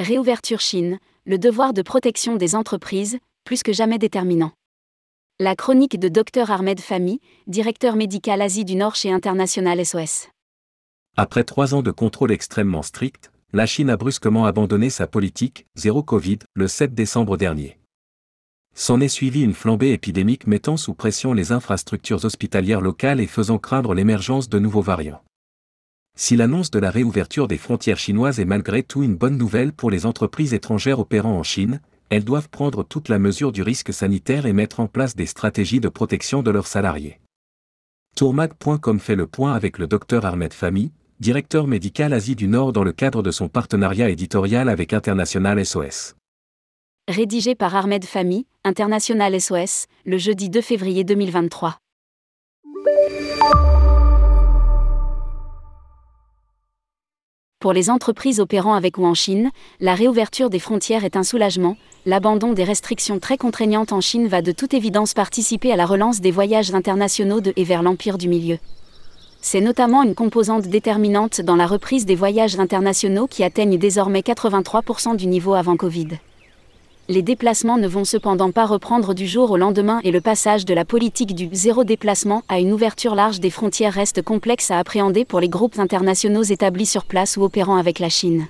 Réouverture Chine, le devoir de protection des entreprises, plus que jamais déterminant. La chronique de Dr Ahmed Fami, directeur médical Asie du Nord chez International SOS. Après trois ans de contrôle extrêmement strict, la Chine a brusquement abandonné sa politique zéro Covid le 7 décembre dernier. S'en est suivi une flambée épidémique mettant sous pression les infrastructures hospitalières locales et faisant craindre l'émergence de nouveaux variants. Si l'annonce de la réouverture des frontières chinoises est malgré tout une bonne nouvelle pour les entreprises étrangères opérant en Chine, elles doivent prendre toute la mesure du risque sanitaire et mettre en place des stratégies de protection de leurs salariés. Tourmag.com fait le point avec le docteur Ahmed Fami, directeur médical Asie du Nord dans le cadre de son partenariat éditorial avec International SOS. Rédigé par Ahmed Fami, International SOS, le jeudi 2 février 2023. Pour les entreprises opérant avec ou en Chine, la réouverture des frontières est un soulagement. L'abandon des restrictions très contraignantes en Chine va de toute évidence participer à la relance des voyages internationaux de et vers l'Empire du Milieu. C'est notamment une composante déterminante dans la reprise des voyages internationaux qui atteignent désormais 83% du niveau avant Covid les déplacements ne vont cependant pas reprendre du jour au lendemain et le passage de la politique du zéro déplacement à une ouverture large des frontières reste complexe à appréhender pour les groupes internationaux établis sur place ou opérant avec la Chine.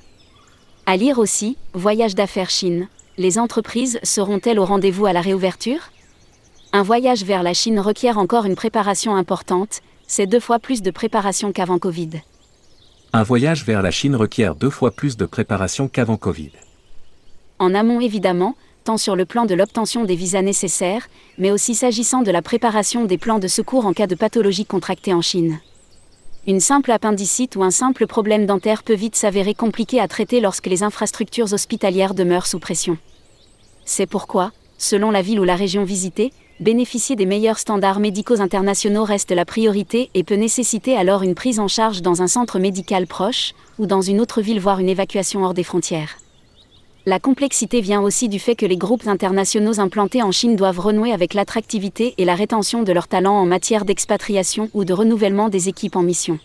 À lire aussi, Voyage d'affaires Chine. Les entreprises seront-elles au rendez-vous à la réouverture? Un voyage vers la Chine requiert encore une préparation importante, c'est deux fois plus de préparation qu'avant Covid. Un voyage vers la Chine requiert deux fois plus de préparation qu'avant Covid en amont évidemment, tant sur le plan de l'obtention des visas nécessaires, mais aussi s'agissant de la préparation des plans de secours en cas de pathologie contractée en Chine. Une simple appendicite ou un simple problème dentaire peut vite s'avérer compliqué à traiter lorsque les infrastructures hospitalières demeurent sous pression. C'est pourquoi, selon la ville ou la région visitée, bénéficier des meilleurs standards médicaux internationaux reste la priorité et peut nécessiter alors une prise en charge dans un centre médical proche, ou dans une autre ville voire une évacuation hors des frontières. La complexité vient aussi du fait que les groupes internationaux implantés en Chine doivent renouer avec l'attractivité et la rétention de leurs talents en matière d'expatriation ou de renouvellement des équipes en mission.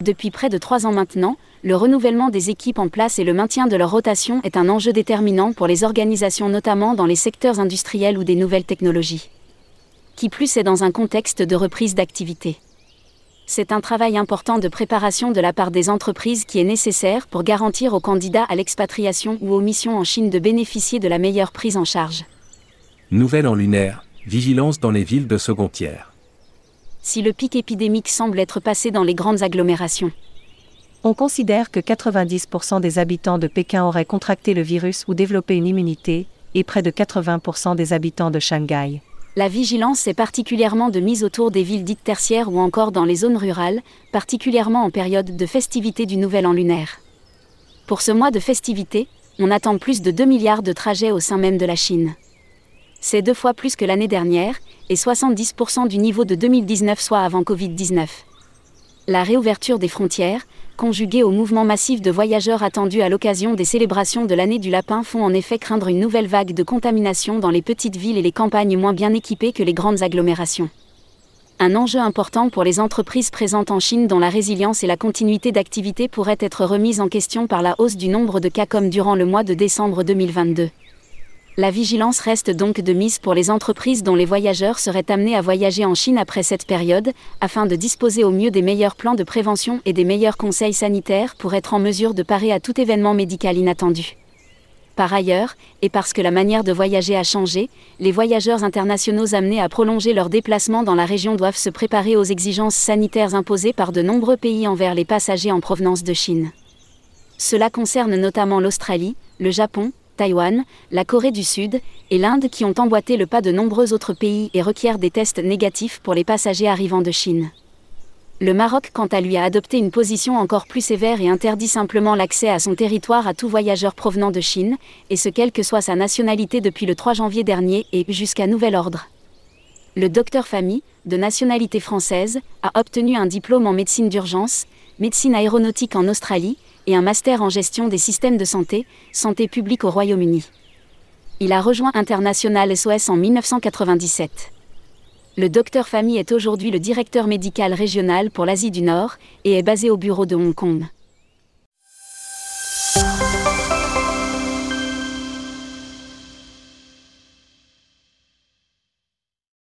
Depuis près de trois ans maintenant, le renouvellement des équipes en place et le maintien de leur rotation est un enjeu déterminant pour les organisations notamment dans les secteurs industriels ou des nouvelles technologies. Qui plus est dans un contexte de reprise d'activité c'est un travail important de préparation de la part des entreprises qui est nécessaire pour garantir aux candidats à l'expatriation ou aux missions en Chine de bénéficier de la meilleure prise en charge. Nouvelle en lunaire, vigilance dans les villes de second tiers. Si le pic épidémique semble être passé dans les grandes agglomérations. On considère que 90% des habitants de Pékin auraient contracté le virus ou développé une immunité, et près de 80% des habitants de Shanghai la vigilance est particulièrement de mise autour des villes dites tertiaires ou encore dans les zones rurales, particulièrement en période de festivité du Nouvel An lunaire. Pour ce mois de festivité, on attend plus de 2 milliards de trajets au sein même de la Chine. C'est deux fois plus que l'année dernière, et 70% du niveau de 2019 soit avant Covid-19. La réouverture des frontières, conjugués au mouvement massif de voyageurs attendus à l'occasion des célébrations de l'année du lapin font en effet craindre une nouvelle vague de contamination dans les petites villes et les campagnes moins bien équipées que les grandes agglomérations. Un enjeu important pour les entreprises présentes en Chine dont la résilience et la continuité d'activité pourraient être remises en question par la hausse du nombre de cas comme durant le mois de décembre 2022. La vigilance reste donc de mise pour les entreprises dont les voyageurs seraient amenés à voyager en Chine après cette période, afin de disposer au mieux des meilleurs plans de prévention et des meilleurs conseils sanitaires pour être en mesure de parer à tout événement médical inattendu. Par ailleurs, et parce que la manière de voyager a changé, les voyageurs internationaux amenés à prolonger leur déplacement dans la région doivent se préparer aux exigences sanitaires imposées par de nombreux pays envers les passagers en provenance de Chine. Cela concerne notamment l'Australie, le Japon, Taïwan, la Corée du Sud et l'Inde qui ont emboîté le pas de nombreux autres pays et requièrent des tests négatifs pour les passagers arrivant de Chine. Le Maroc, quant à lui, a adopté une position encore plus sévère et interdit simplement l'accès à son territoire à tout voyageur provenant de Chine, et ce quelle que soit sa nationalité depuis le 3 janvier dernier et jusqu'à nouvel ordre. Le docteur Fami, de nationalité française, a obtenu un diplôme en médecine d'urgence, médecine aéronautique en Australie, et un master en gestion des systèmes de santé, santé publique au Royaume-Uni. Il a rejoint International SOS en 1997. Le docteur Fami est aujourd'hui le directeur médical régional pour l'Asie du Nord et est basé au bureau de Hong Kong.